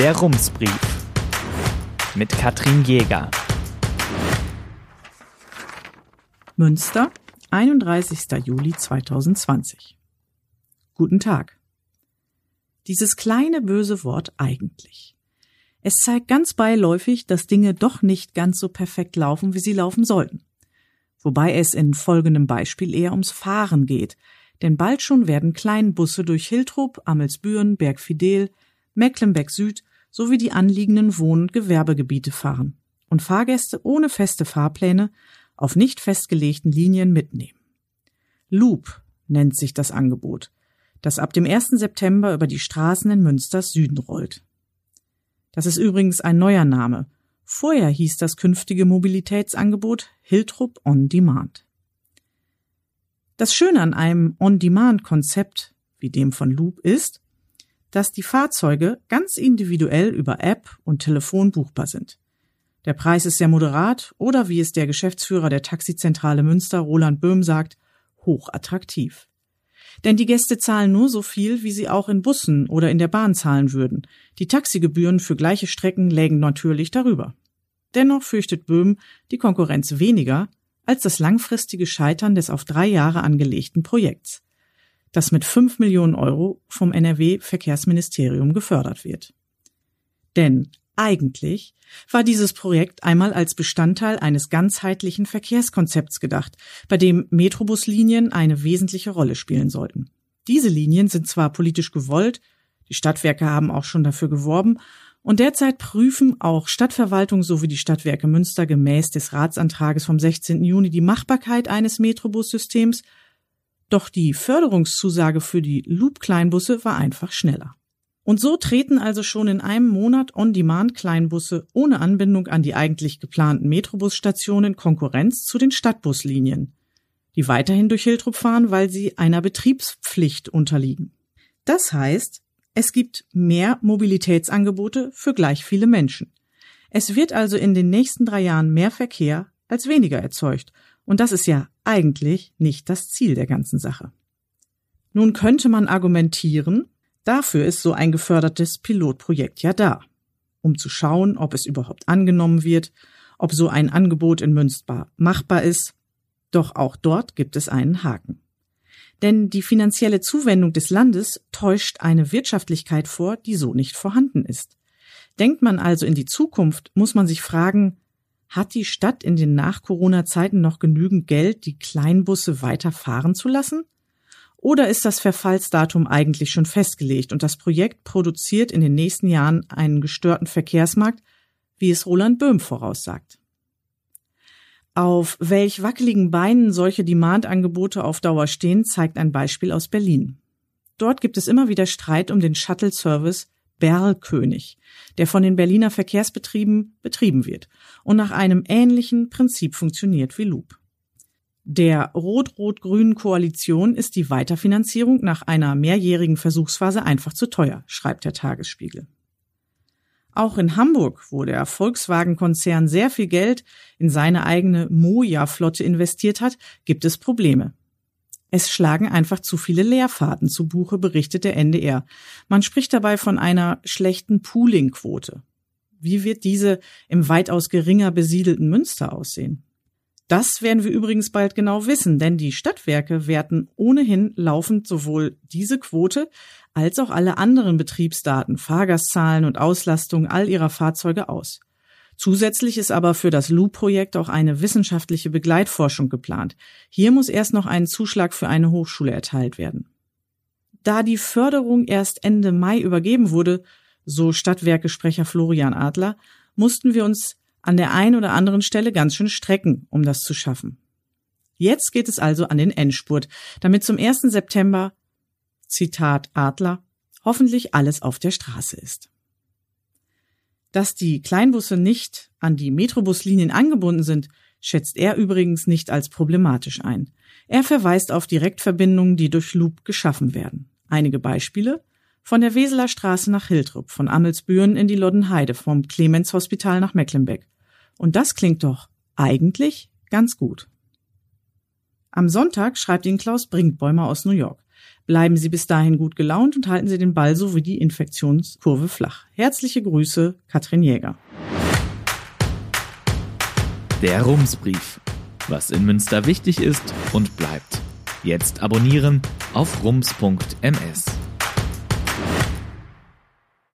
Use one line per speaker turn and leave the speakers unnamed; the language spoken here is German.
Der Rumsbrief mit Katrin Jäger.
Münster, 31. Juli 2020. Guten Tag. Dieses kleine böse Wort eigentlich. Es zeigt ganz beiläufig, dass Dinge doch nicht ganz so perfekt laufen, wie sie laufen sollten. Wobei es in folgendem Beispiel eher ums Fahren geht, denn bald schon werden Kleinbusse durch Hiltrup, Amelsbüren, Bergfidel, Mecklenbeck Süd sowie die anliegenden Wohn- und Gewerbegebiete fahren und Fahrgäste ohne feste Fahrpläne auf nicht festgelegten Linien mitnehmen. Loop nennt sich das Angebot, das ab dem 1. September über die Straßen in Münsters Süden rollt. Das ist übrigens ein neuer Name. Vorher hieß das künftige Mobilitätsangebot Hiltrup On Demand. Das Schöne an einem On-Demand-Konzept wie dem von Loop ist, dass die Fahrzeuge ganz individuell über App und Telefon buchbar sind. Der Preis ist sehr moderat oder wie es der Geschäftsführer der Taxizentrale Münster Roland Böhm sagt, hochattraktiv. Denn die Gäste zahlen nur so viel, wie sie auch in Bussen oder in der Bahn zahlen würden. Die Taxigebühren für gleiche Strecken lägen natürlich darüber. Dennoch fürchtet Böhm die Konkurrenz weniger als das langfristige Scheitern des auf drei Jahre angelegten Projekts das mit 5 Millionen Euro vom NRW-Verkehrsministerium gefördert wird. Denn eigentlich war dieses Projekt einmal als Bestandteil eines ganzheitlichen Verkehrskonzepts gedacht, bei dem Metrobuslinien eine wesentliche Rolle spielen sollten. Diese Linien sind zwar politisch gewollt, die Stadtwerke haben auch schon dafür geworben, und derzeit prüfen auch Stadtverwaltung sowie die Stadtwerke Münster gemäß des Ratsantrages vom 16. Juni die Machbarkeit eines Metrobussystems doch die Förderungszusage für die Loop-Kleinbusse war einfach schneller. Und so treten also schon in einem Monat On-Demand-Kleinbusse ohne Anbindung an die eigentlich geplanten Metrobusstationen Konkurrenz zu den Stadtbuslinien, die weiterhin durch Hiltrup fahren, weil sie einer Betriebspflicht unterliegen. Das heißt, es gibt mehr Mobilitätsangebote für gleich viele Menschen. Es wird also in den nächsten drei Jahren mehr Verkehr als weniger erzeugt und das ist ja eigentlich nicht das Ziel der ganzen Sache. Nun könnte man argumentieren, dafür ist so ein gefördertes Pilotprojekt ja da, um zu schauen, ob es überhaupt angenommen wird, ob so ein Angebot in Münster machbar ist. Doch auch dort gibt es einen Haken. Denn die finanzielle Zuwendung des Landes täuscht eine Wirtschaftlichkeit vor, die so nicht vorhanden ist. Denkt man also in die Zukunft, muss man sich fragen, hat die Stadt in den Nach-Corona-Zeiten noch genügend Geld, die Kleinbusse weiter fahren zu lassen? Oder ist das Verfallsdatum eigentlich schon festgelegt und das Projekt produziert in den nächsten Jahren einen gestörten Verkehrsmarkt, wie es Roland Böhm voraussagt? Auf welch wackeligen Beinen solche Demand-Angebote auf Dauer stehen, zeigt ein Beispiel aus Berlin. Dort gibt es immer wieder Streit um den Shuttle-Service Berlkönig, der von den Berliner Verkehrsbetrieben betrieben wird und nach einem ähnlichen Prinzip funktioniert wie Loop. Der rot-rot-grünen Koalition ist die Weiterfinanzierung nach einer mehrjährigen Versuchsphase einfach zu teuer, schreibt der Tagesspiegel. Auch in Hamburg, wo der Volkswagen-Konzern sehr viel Geld in seine eigene Moja-Flotte investiert hat, gibt es Probleme. Es schlagen einfach zu viele Leerfahrten zu Buche, berichtet der NDR. Man spricht dabei von einer schlechten Pooling-Quote. Wie wird diese im weitaus geringer besiedelten Münster aussehen? Das werden wir übrigens bald genau wissen, denn die Stadtwerke werten ohnehin laufend sowohl diese Quote als auch alle anderen Betriebsdaten, Fahrgastzahlen und Auslastung all ihrer Fahrzeuge aus. Zusätzlich ist aber für das LU-Projekt auch eine wissenschaftliche Begleitforschung geplant. Hier muss erst noch ein Zuschlag für eine Hochschule erteilt werden. Da die Förderung erst Ende Mai übergeben wurde, so Stadtwerkesprecher Florian Adler, mussten wir uns an der einen oder anderen Stelle ganz schön strecken, um das zu schaffen. Jetzt geht es also an den Endspurt, damit zum 1. September, Zitat Adler, hoffentlich alles auf der Straße ist. Dass die Kleinbusse nicht an die Metrobuslinien angebunden sind, schätzt er übrigens nicht als problematisch ein. Er verweist auf Direktverbindungen, die durch Loop geschaffen werden. Einige Beispiele von der Weseler Straße nach Hiltrup, von Amelsbüren in die Loddenheide, vom Clemens Hospital nach Mecklenbeck. Und das klingt doch eigentlich ganz gut. Am Sonntag schreibt ihn Klaus Brinkbäumer aus New York. Bleiben Sie bis dahin gut gelaunt und halten Sie den Ball sowie die Infektionskurve flach. Herzliche Grüße, Katrin Jäger.
Der Rumsbrief. Was in Münster wichtig ist und bleibt. Jetzt abonnieren auf rums.ms.